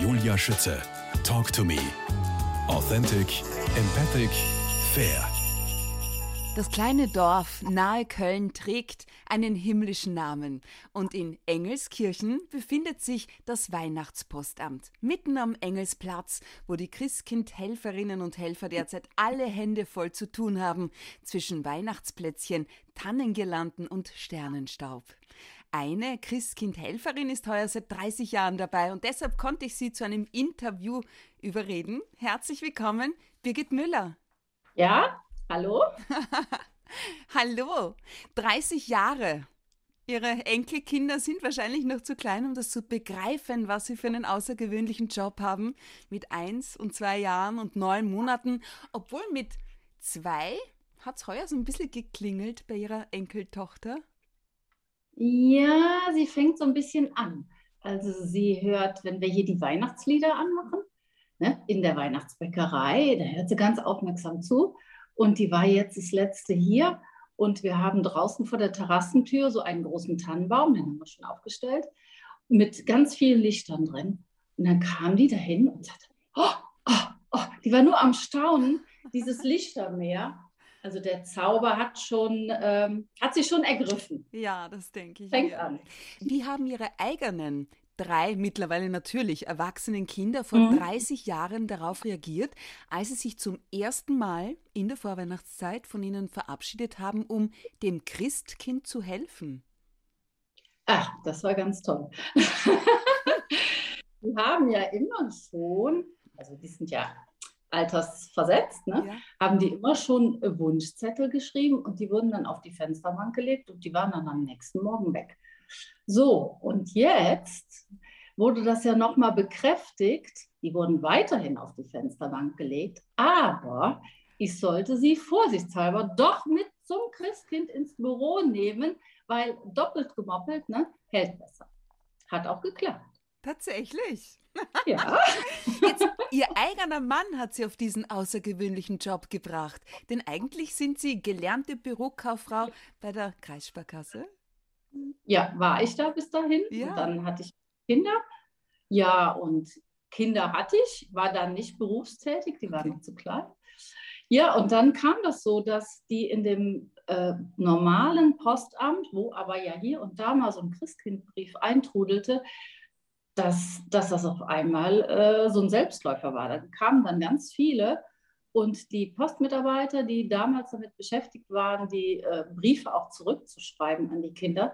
Julia Schütze. Talk to me. Authentic, empathic, fair. Das kleine Dorf nahe Köln trägt einen himmlischen Namen und in Engelskirchen befindet sich das Weihnachtspostamt, mitten am Engelsplatz, wo die Christkind-Helferinnen und Helfer derzeit alle Hände voll zu tun haben zwischen Weihnachtsplätzchen, Tannengirlanden und Sternenstaub. Eine Christkind-Helferin ist heuer seit 30 Jahren dabei und deshalb konnte ich sie zu einem Interview überreden. Herzlich willkommen, Birgit Müller. Ja, Hallo? Hallo, 30 Jahre. Ihre Enkelkinder sind wahrscheinlich noch zu klein, um das zu begreifen, was sie für einen außergewöhnlichen Job haben. Mit eins und zwei Jahren und neun Monaten. Obwohl mit zwei hat es heuer so ein bisschen geklingelt bei ihrer Enkeltochter. Ja, sie fängt so ein bisschen an. Also sie hört, wenn wir hier die Weihnachtslieder anmachen, ne, in der Weihnachtsbäckerei, da hört sie ganz aufmerksam zu. Und die war jetzt das letzte hier. Und wir haben draußen vor der Terrassentür so einen großen Tannenbaum, den haben wir schon aufgestellt, mit ganz vielen Lichtern drin. Und dann kam die dahin und sagte, oh, oh, oh, die war nur am Staunen, dieses Lichtermeer. Also der Zauber hat schon, ähm, hat sie schon ergriffen. Ja, das denke ich. Fängt an. Wie haben Ihre eigenen drei mittlerweile natürlich erwachsenen Kinder vor mhm. 30 Jahren darauf reagiert, als sie sich zum ersten Mal in der Vorweihnachtszeit von ihnen verabschiedet haben, um dem Christkind zu helfen? Ach, das war ganz toll. die haben ja immer schon, also die sind ja altersversetzt, ne, ja. haben die immer schon Wunschzettel geschrieben und die wurden dann auf die Fensterbank gelegt und die waren dann am nächsten Morgen weg. So, und jetzt wurde das ja nochmal bekräftigt. Die wurden weiterhin auf die Fensterbank gelegt, aber ich sollte sie vorsichtshalber doch mit zum Christkind ins Büro nehmen, weil doppelt gemoppelt ne, hält besser. Hat auch geklappt. Tatsächlich. Ja. Jetzt, ihr eigener Mann hat sie auf diesen außergewöhnlichen Job gebracht. Denn eigentlich sind Sie gelernte Bürokauffrau bei der Kreissparkasse. Ja, war ich da bis dahin. Ja. Und dann hatte ich Kinder. Ja, und Kinder hatte ich, war dann nicht berufstätig, die waren okay. noch zu klein. Ja, und dann kam das so, dass die in dem äh, normalen Postamt, wo aber ja hier und da mal so ein Christkindbrief eintrudelte, dass, dass das auf einmal äh, so ein Selbstläufer war. Da kamen dann ganz viele und die Postmitarbeiter, die damals damit beschäftigt waren, die äh, Briefe auch zurückzuschreiben an die Kinder,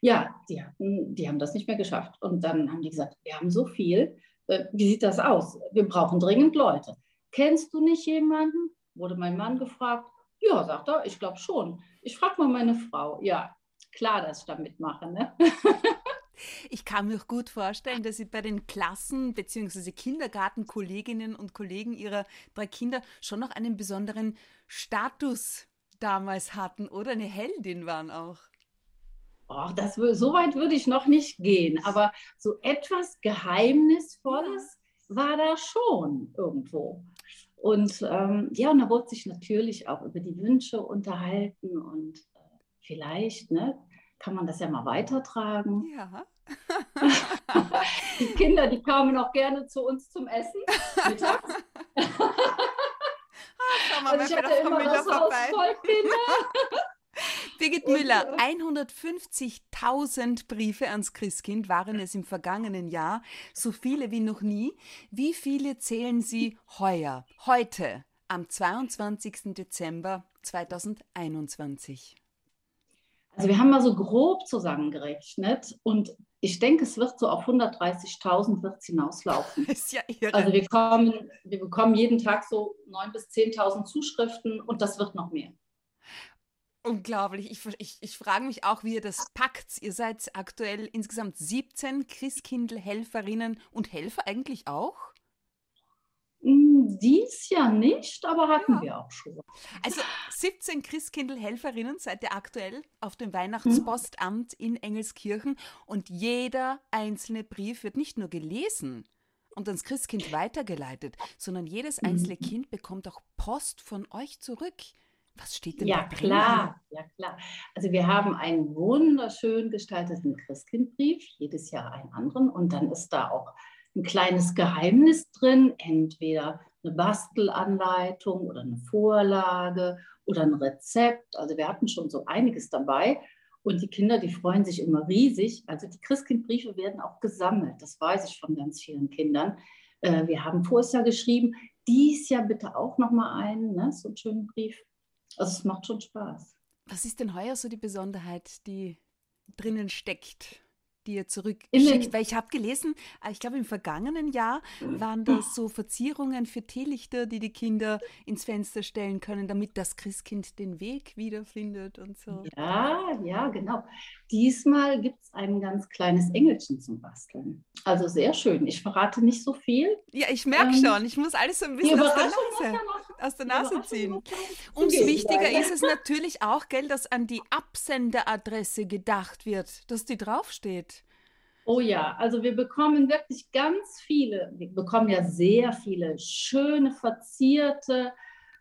ja, die, hatten, die haben das nicht mehr geschafft. Und dann haben die gesagt, wir haben so viel, äh, wie sieht das aus? Wir brauchen dringend Leute. Kennst du nicht jemanden? Wurde mein Mann gefragt. Ja, sagt er, ich glaube schon. Ich frage mal meine Frau. Ja, klar, dass ich da mitmache. Ne? Ich kann mir auch gut vorstellen, dass Sie bei den Klassen- bzw. Kindergartenkolleginnen und Kollegen Ihrer drei Kinder schon noch einen besonderen Status damals hatten oder eine Heldin waren auch. Oh, das, so weit würde ich noch nicht gehen, aber so etwas Geheimnisvolles war da schon irgendwo. Und ähm, ja, und da wurde sich natürlich auch über die Wünsche unterhalten und äh, vielleicht, ne, kann man das ja mal weitertragen. Ja. Die Kinder, die kamen auch gerne zu uns zum Essen mittags. Ah, mal, also ich hatte immer Haus voll Kinder. Birgit Müller, 150.000 Briefe ans Christkind waren es im vergangenen Jahr, so viele wie noch nie. Wie viele zählen Sie heuer, heute, am 22. Dezember 2021? Also wir haben mal so grob zusammengerechnet und ich denke, es wird so auf 130.000 wird hinauslaufen. Ist ja irre. Also wir, kommen, wir bekommen jeden Tag so 9.000 bis 10.000 Zuschriften und das wird noch mehr. Unglaublich. Ich, ich, ich frage mich auch, wie ihr das packt. Ihr seid aktuell insgesamt 17 Christkindl-Helferinnen und Helfer eigentlich auch? Hm, dies Jahr nicht, aber hatten ja. wir auch schon. Also 17 Christkindl-Helferinnen seid ihr aktuell auf dem Weihnachtspostamt in Engelskirchen und jeder einzelne Brief wird nicht nur gelesen und ans Christkind weitergeleitet, sondern jedes mhm. einzelne Kind bekommt auch Post von euch zurück. Was steht denn ja, da drin? Klar, ja, klar. Also wir haben einen wunderschön gestalteten Christkindbrief, jedes Jahr einen anderen und dann ist da auch ein kleines Geheimnis drin, entweder eine Bastelanleitung oder eine Vorlage oder ein Rezept. Also wir hatten schon so einiges dabei. Und die Kinder, die freuen sich immer riesig. Also die Christkindbriefe werden auch gesammelt. Das weiß ich von ganz vielen Kindern. Äh, wir haben vorher geschrieben, dies Jahr bitte auch nochmal einen, ne? so einen schönen Brief. Also es macht schon Spaß. Was ist denn heuer so die Besonderheit, die drinnen steckt? Die ihr zurückschickt? Weil ich habe gelesen, äh, ich glaube im vergangenen Jahr waren das so Verzierungen für Teelichter, die die Kinder ins Fenster stellen können, damit das Christkind den Weg wiederfindet und so. Ja, ja, genau. Diesmal gibt es ein ganz kleines Engelchen zum Basteln. Also sehr schön. Ich verrate nicht so viel. Ja, ich merke ähm, schon. Ich muss alles so ein bisschen aus der Nase, aus der Nase ziehen. Umso wichtiger ist es natürlich auch, gell, dass an die Absenderadresse gedacht wird, dass die draufsteht. Oh ja, also wir bekommen wirklich ganz viele, wir bekommen ja sehr viele schöne, verzierte,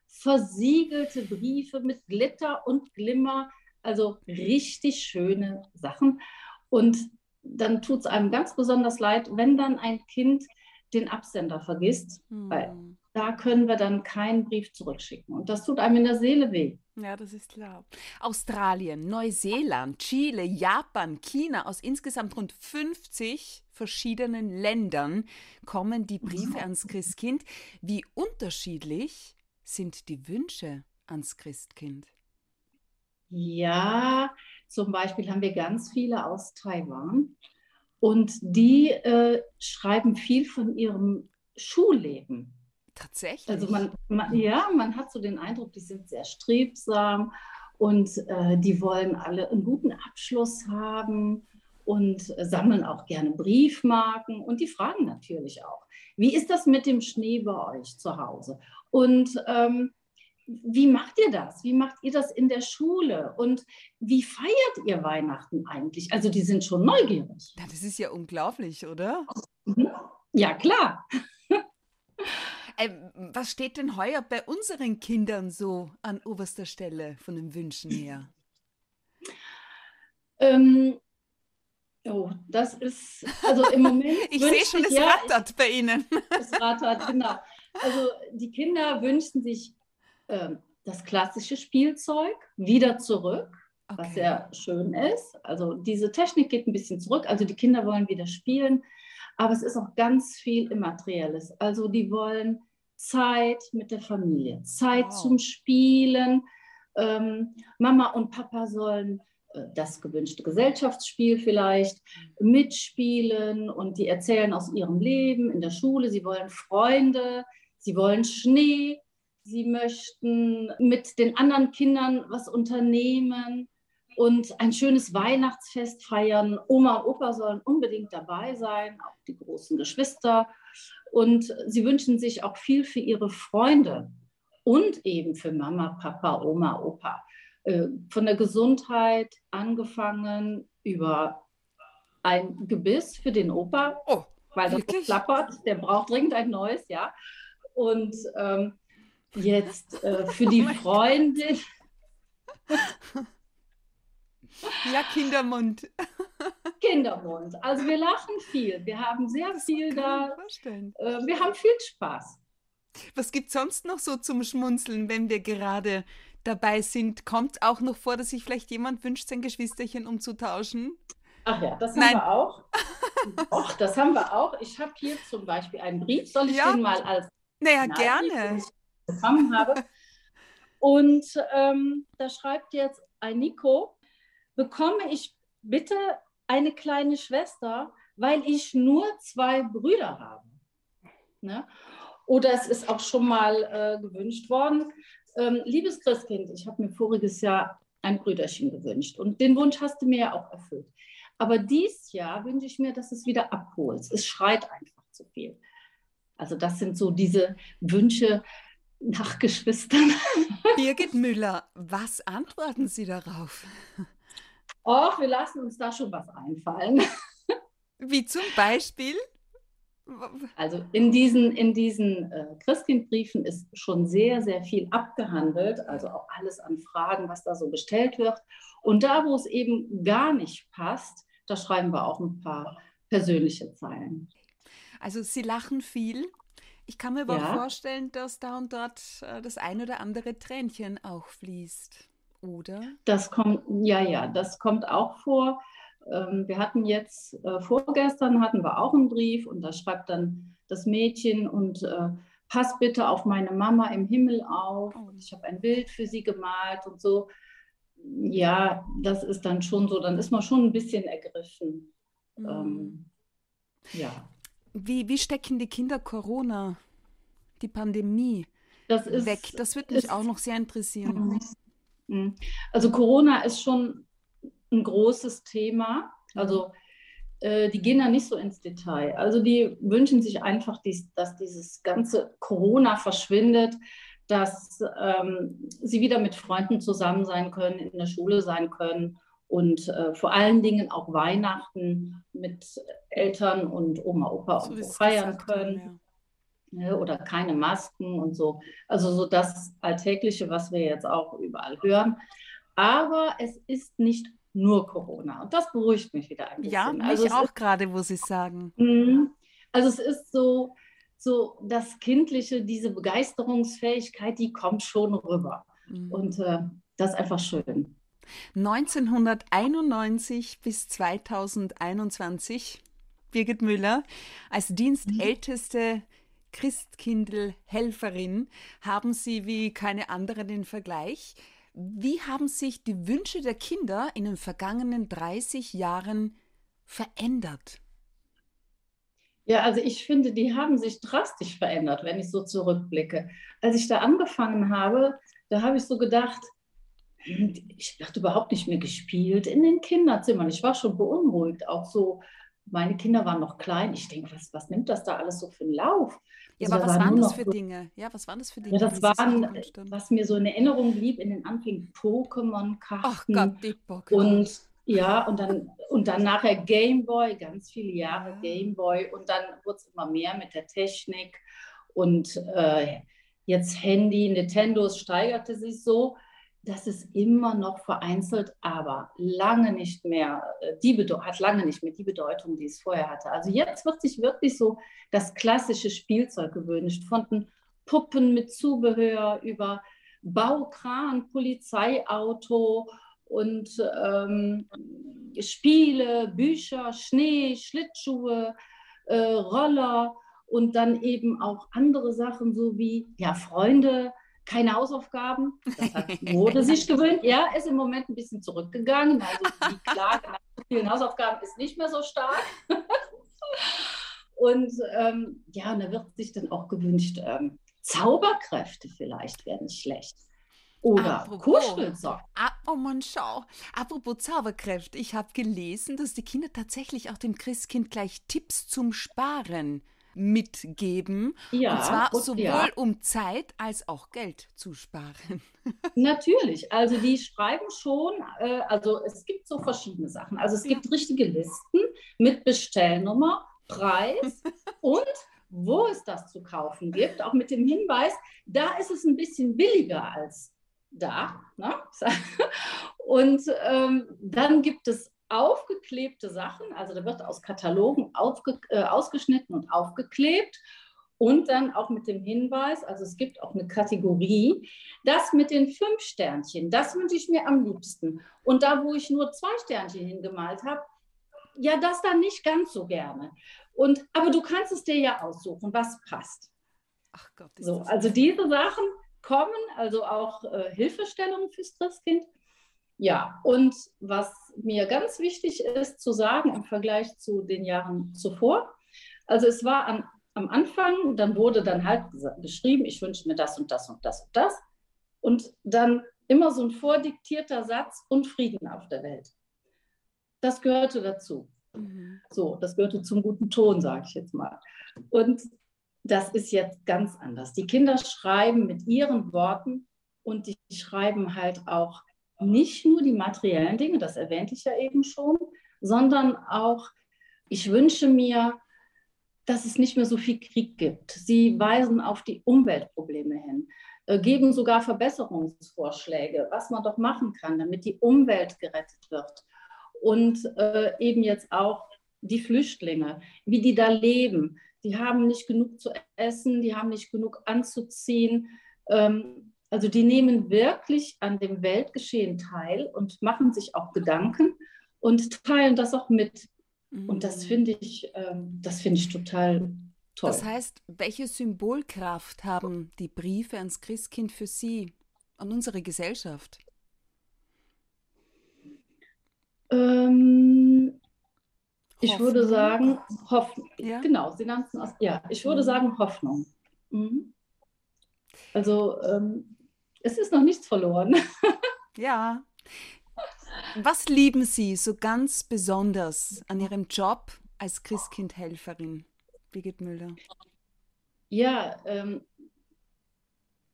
versiegelte Briefe mit Glitter und Glimmer, also richtig schöne Sachen. Und dann tut es einem ganz besonders leid, wenn dann ein Kind den Absender vergisst, hm. weil da können wir dann keinen Brief zurückschicken. Und das tut einem in der Seele weh. Ja, das ist klar. Australien, Neuseeland, Chile, Japan, China, aus insgesamt rund 50 verschiedenen Ländern kommen die Briefe ans Christkind. Wie unterschiedlich sind die Wünsche ans Christkind? Ja, zum Beispiel haben wir ganz viele aus Taiwan und die äh, schreiben viel von ihrem Schulleben. Tatsächlich. Also man, man, ja, man hat so den Eindruck, die sind sehr strebsam und äh, die wollen alle einen guten Abschluss haben und äh, sammeln auch gerne Briefmarken und die fragen natürlich auch, wie ist das mit dem Schnee bei euch zu Hause? Und ähm, wie macht ihr das? Wie macht ihr das in der Schule? Und wie feiert ihr Weihnachten eigentlich? Also die sind schon neugierig. Ja, das ist ja unglaublich, oder? Ja, klar. Äh, was steht denn heuer bei unseren Kindern so an oberster Stelle von den Wünschen her? Ähm, oh, das ist, also im Moment. ich sehe schon, es ja, rattert bei Ihnen. Es rattert, genau. Also die Kinder wünschen sich äh, das klassische Spielzeug wieder zurück, okay. was sehr schön ist. Also diese Technik geht ein bisschen zurück. Also die Kinder wollen wieder spielen. Aber es ist auch ganz viel Immaterielles. Also die wollen Zeit mit der Familie, Zeit wow. zum Spielen. Ähm, Mama und Papa sollen äh, das gewünschte Gesellschaftsspiel vielleicht mitspielen und die erzählen aus ihrem Leben in der Schule. Sie wollen Freunde, sie wollen Schnee, sie möchten mit den anderen Kindern was unternehmen und ein schönes Weihnachtsfest feiern. Oma und Opa sollen unbedingt dabei sein, auch die großen Geschwister. Und sie wünschen sich auch viel für ihre Freunde und eben für Mama, Papa, Oma, Opa. Äh, von der Gesundheit angefangen über ein Gebiss für den Opa, oh, weil das klappert, der braucht dringend ein neues, ja. Und ähm, jetzt äh, für die oh Freundin. Ja, Kindermund. Kindermund. Also wir lachen viel. Wir haben sehr das viel da. Äh, wir haben viel Spaß. Was gibt es sonst noch so zum Schmunzeln, wenn wir gerade dabei sind? Kommt auch noch vor, dass sich vielleicht jemand wünscht, sein Geschwisterchen umzutauschen? Ach ja, das haben Nein. wir auch. Och, das haben wir auch. Ich habe hier zum Beispiel einen Brief. Soll ich ja. den mal als naja, gerne. Bekommen habe? Und ähm, da schreibt jetzt ein Nico, bekomme ich bitte eine kleine Schwester, weil ich nur zwei Brüder habe. Ne? Oder es ist auch schon mal äh, gewünscht worden, ähm, liebes Christkind, ich habe mir voriges Jahr ein Brüderchen gewünscht und den Wunsch hast du mir ja auch erfüllt. Aber dieses Jahr wünsche ich mir, dass es wieder abholst. Es schreit einfach zu viel. Also das sind so diese Wünsche nach Geschwistern. Birgit Müller, was antworten Sie darauf? Och, wir lassen uns da schon was einfallen. Wie zum Beispiel? Also in diesen, in diesen äh, Christkindbriefen ist schon sehr, sehr viel abgehandelt, also auch alles an Fragen, was da so bestellt wird. Und da, wo es eben gar nicht passt, da schreiben wir auch ein paar persönliche Zeilen. Also Sie lachen viel. Ich kann mir aber ja. auch vorstellen, dass da und dort äh, das ein oder andere Tränchen auch fließt, oder? Das kommt, ja, ja, das kommt auch vor. Ähm, wir hatten jetzt, äh, vorgestern hatten wir auch einen Brief und da schreibt dann das Mädchen und äh, pass bitte auf meine Mama im Himmel auf. Oh. Ich habe ein Bild für sie gemalt und so. Ja, das ist dann schon so, dann ist man schon ein bisschen ergriffen. Mhm. Ähm, ja. Wie, wie stecken die Kinder Corona, die Pandemie das ist, weg? Das würde mich ist, auch noch sehr interessieren. Mhm. Also Corona ist schon ein großes Thema. Also äh, die gehen da nicht so ins Detail. Also die wünschen sich einfach, dies, dass dieses ganze Corona verschwindet, dass ähm, sie wieder mit Freunden zusammen sein können, in der Schule sein können und äh, vor allen Dingen auch Weihnachten mit Eltern und Oma, Opa so und so feiern können. Haben, ja. Oder keine Masken und so. Also so das Alltägliche, was wir jetzt auch überall hören. Aber es ist nicht nur Corona. Und das beruhigt mich wieder ein bisschen. Ja, mich also auch gerade, wo Sie sagen. Mhm. Also es ist so, so das Kindliche, diese Begeisterungsfähigkeit, die kommt schon rüber. Mhm. Und äh, das ist einfach schön. 1991 bis 2021, Birgit Müller, als dienstälteste Christkindl-Helferin haben Sie wie keine andere den Vergleich. Wie haben sich die Wünsche der Kinder in den vergangenen 30 Jahren verändert? Ja, also ich finde, die haben sich drastisch verändert, wenn ich so zurückblicke. Als ich da angefangen habe, da habe ich so gedacht, hm, ich werde überhaupt nicht mehr gespielt in den Kinderzimmern. Ich war schon beunruhigt, auch so, meine Kinder waren noch klein. Ich denke, was, was nimmt das da alles so für einen Lauf? Ja, also aber was waren das für so, Dinge? Ja, was waren das für Dinge? Ja, das waren, was mir so in Erinnerung blieb in den Anfängen, Pokémon-Karten. Ach Gott, die Pokémon. Und ja, und dann, und dann nachher Gameboy, ganz viele Jahre ja. Gameboy. Und dann wurde es immer mehr mit der Technik. Und äh, jetzt Handy, Nintendo, steigerte sich so das ist immer noch vereinzelt, aber lange nicht mehr, äh, die hat lange nicht mehr die Bedeutung, die es vorher hatte. Also jetzt wird sich wirklich so das klassische Spielzeug gewünscht, von Puppen mit Zubehör über Baukran, Polizeiauto und ähm, Spiele, Bücher, Schnee, Schlittschuhe, äh, Roller und dann eben auch andere Sachen, so wie ja, Freunde, keine Hausaufgaben. Das hat Mode sich gewöhnt. Ja, ist im Moment ein bisschen zurückgegangen. Also die Klage nach vielen Hausaufgaben ist nicht mehr so stark. und ähm, ja, und da wird sich dann auch gewünscht, ähm, Zauberkräfte vielleicht werden nicht schlecht. Oder Kuschelsocken. Ah, oh Mann, schau. Apropos Zauberkräfte, ich habe gelesen, dass die Kinder tatsächlich auch dem Christkind gleich Tipps zum Sparen mitgeben. Ja, und zwar und, sowohl ja. um Zeit als auch Geld zu sparen. Natürlich, also die schreiben schon, äh, also es gibt so verschiedene Sachen. Also es ja. gibt richtige Listen mit Bestellnummer, Preis und wo es das zu kaufen gibt, auch mit dem Hinweis, da ist es ein bisschen billiger als da. Ne? Und ähm, dann gibt es aufgeklebte Sachen, also da wird aus Katalogen aufge, äh, ausgeschnitten und aufgeklebt und dann auch mit dem Hinweis, also es gibt auch eine Kategorie, das mit den fünf Sternchen, das wünsche ich mir am liebsten. Und da, wo ich nur zwei Sternchen hingemalt habe, ja, das dann nicht ganz so gerne. Und, aber du kannst es dir ja aussuchen, was passt. Ach Gott. so, also diese Sachen kommen, also auch äh, Hilfestellungen fürs Christkind. Ja, und was mir ganz wichtig ist zu sagen im Vergleich zu den Jahren zuvor, also es war an, am Anfang, dann wurde dann halt geschrieben, ich wünsche mir das und das und das und das. Und dann immer so ein vordiktierter Satz und Frieden auf der Welt. Das gehörte dazu. Mhm. So, das gehörte zum guten Ton, sage ich jetzt mal. Und das ist jetzt ganz anders. Die Kinder schreiben mit ihren Worten und die schreiben halt auch nicht nur die materiellen Dinge, das erwähnte ich ja eben schon, sondern auch, ich wünsche mir, dass es nicht mehr so viel Krieg gibt. Sie weisen auf die Umweltprobleme hin, äh, geben sogar Verbesserungsvorschläge, was man doch machen kann, damit die Umwelt gerettet wird. Und äh, eben jetzt auch die Flüchtlinge, wie die da leben. Die haben nicht genug zu essen, die haben nicht genug anzuziehen. Ähm, also die nehmen wirklich an dem Weltgeschehen teil und machen sich auch Gedanken und teilen das auch mit. Und das mhm. finde ich, ähm, das finde ich total toll. Das heißt, welche Symbolkraft haben die Briefe ans Christkind für Sie und unsere Gesellschaft? Ähm, ich würde sagen, Hoffnung. Ja? Genau, Sie nannten es, ja, ich würde mhm. sagen Hoffnung. Mhm. Also ähm, es ist noch nichts verloren. ja. Was lieben Sie so ganz besonders an Ihrem Job als Christkindhelferin, Birgit Müller? Ja, ähm,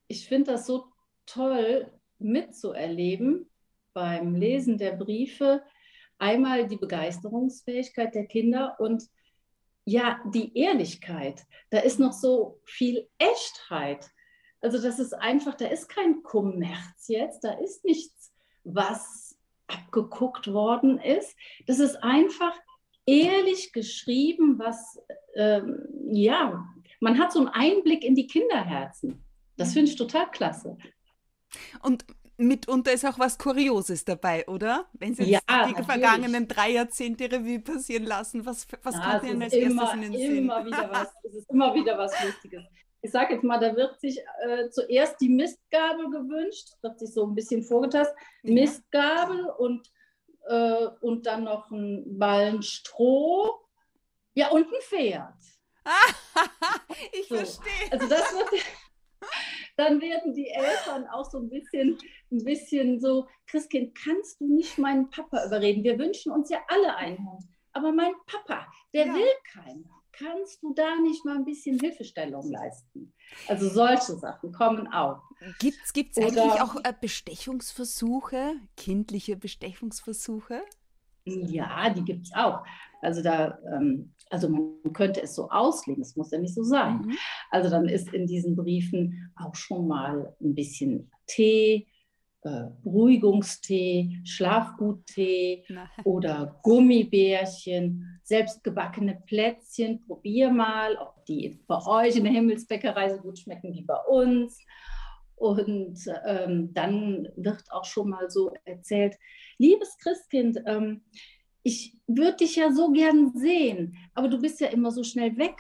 ich finde das so toll mitzuerleben beim Lesen der Briefe. Einmal die Begeisterungsfähigkeit der Kinder und ja, die Ehrlichkeit. Da ist noch so viel Echtheit. Also das ist einfach, da ist kein Kommerz jetzt, da ist nichts, was abgeguckt worden ist. Das ist einfach ehrlich geschrieben, was, ähm, ja, man hat so einen Einblick in die Kinderherzen. Das finde ich total klasse. Und mitunter ist auch was Kurioses dabei, oder? Wenn Sie ja, die natürlich. vergangenen drei Jahrzehnte Revue passieren lassen, was, was ja, kommt Ihnen als immer, erstes in den Sinn? Immer wieder was, es ist immer wieder was Lustiges ich sage jetzt mal, da wird sich äh, zuerst die Mistgabel gewünscht, wird sich so ein bisschen vorgetastet. Mistgabel und, äh, und dann noch ein Ballen Stroh, ja und ein Pferd. ich so. verstehe. Also das wird, dann werden die Eltern auch so ein bisschen, ein bisschen so, Christkind, kannst du nicht meinen Papa überreden? Wir wünschen uns ja alle einen Hund. Aber mein Papa, der ja. will keinen kannst du da nicht mal ein bisschen Hilfestellung leisten? Also solche Sachen kommen auch. Gibt es eigentlich auch äh, Bestechungsversuche, kindliche Bestechungsversuche? Ja, die gibt es auch. Also da, ähm, also man könnte es so auslegen, es muss ja nicht so sein. Mhm. Also dann ist in diesen Briefen auch schon mal ein bisschen Tee, äh, Beruhigungstee, Schlafguttee oder Gummibärchen, selbstgebackene Plätzchen. Probier mal, ob die bei euch in der Himmelsbäckerei so gut schmecken wie bei uns. Und ähm, dann wird auch schon mal so erzählt, liebes Christkind, ähm, ich würde dich ja so gern sehen, aber du bist ja immer so schnell weg.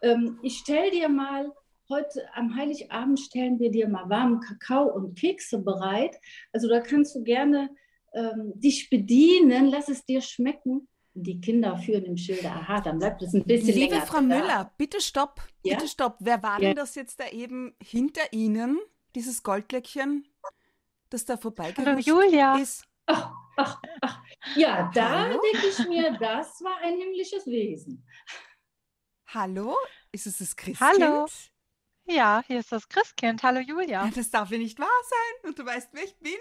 Ähm, ich stell dir mal heute am Heiligabend stellen wir dir mal warmen Kakao und Kekse bereit. Also da kannst du gerne ähm, dich bedienen, lass es dir schmecken. Die Kinder führen im Schilde, aha, dann bleibt es ein bisschen Liebe länger. Frau Müller, bitte stopp, ja? bitte stopp. Wer war ja. denn das jetzt da eben hinter Ihnen, dieses Goldglöckchen, das da vorbeigerutscht Julia. ist? Ach, ach, ach. Ja, da denke ich mir, das war ein himmlisches Wesen. Hallo? Ist es das Christkind? Hallo. Ja, hier ist das Christkind. Hallo Julia. Das darf ja nicht wahr sein. Und du weißt, wer ich bin.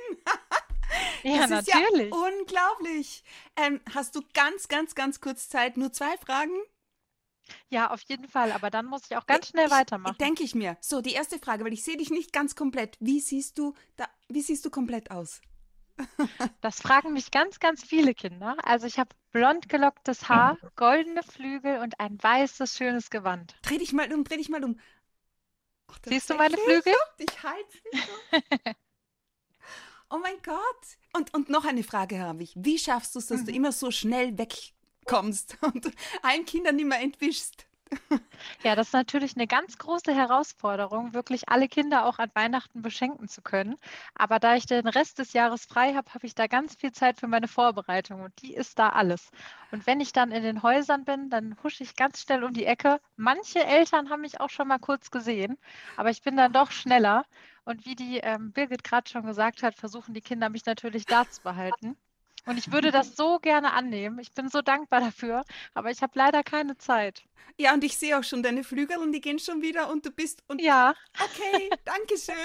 ja, das natürlich. Ist ja unglaublich. Ähm, hast du ganz, ganz, ganz kurz Zeit? Nur zwei Fragen? Ja, auf jeden Fall. Aber dann muss ich auch ganz schnell ich, weitermachen. Denke ich mir. So, die erste Frage, weil ich sehe dich nicht ganz komplett. Wie siehst du da, wie siehst du komplett aus? Das fragen mich ganz, ganz viele Kinder. Also ich habe blond gelocktes Haar, goldene Flügel und ein weißes, schönes Gewand. Dreh dich mal um, dreh dich mal um. Ach, Siehst du meine Flügel? Ich dich so. oh mein Gott. Und, und noch eine Frage habe ich. Wie schaffst du es, dass mhm. du immer so schnell wegkommst und allen Kindern nicht mehr entwischst? Ja, das ist natürlich eine ganz große Herausforderung, wirklich alle Kinder auch an Weihnachten beschenken zu können. Aber da ich den Rest des Jahres frei habe, habe ich da ganz viel Zeit für meine Vorbereitung und die ist da alles. Und wenn ich dann in den Häusern bin, dann husche ich ganz schnell um die Ecke. Manche Eltern haben mich auch schon mal kurz gesehen, aber ich bin dann doch schneller. Und wie die ähm, Birgit gerade schon gesagt hat, versuchen die Kinder mich natürlich da zu behalten. Und ich würde das so gerne annehmen. Ich bin so dankbar dafür, aber ich habe leider keine Zeit. Ja, und ich sehe auch schon deine Flügel und die gehen schon wieder und du bist und Ja. Okay, danke schön.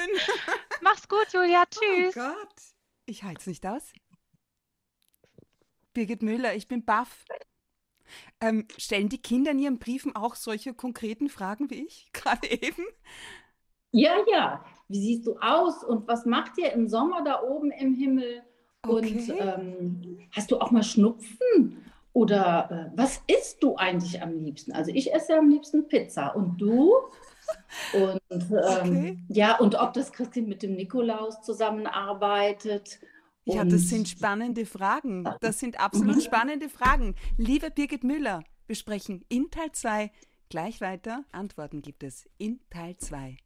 Mach's gut, Julia. Tschüss. Oh Gott. Ich halte es nicht aus. Birgit Müller, ich bin baff. Ähm, stellen die Kinder in ihren Briefen auch solche konkreten Fragen wie ich gerade eben? Ja, ja. Wie siehst du aus und was macht ihr im Sommer da oben im Himmel? Okay. Und ähm, hast du auch mal Schnupfen? Oder äh, was isst du eigentlich am liebsten? Also ich esse am liebsten Pizza und du? Und ähm, okay. ja, und ob das Christkind mit dem Nikolaus zusammenarbeitet. Ja, das sind spannende Fragen. Das sind absolut mhm. spannende Fragen. Liebe Birgit Müller, wir sprechen in Teil 2 gleich weiter. Antworten gibt es in Teil 2.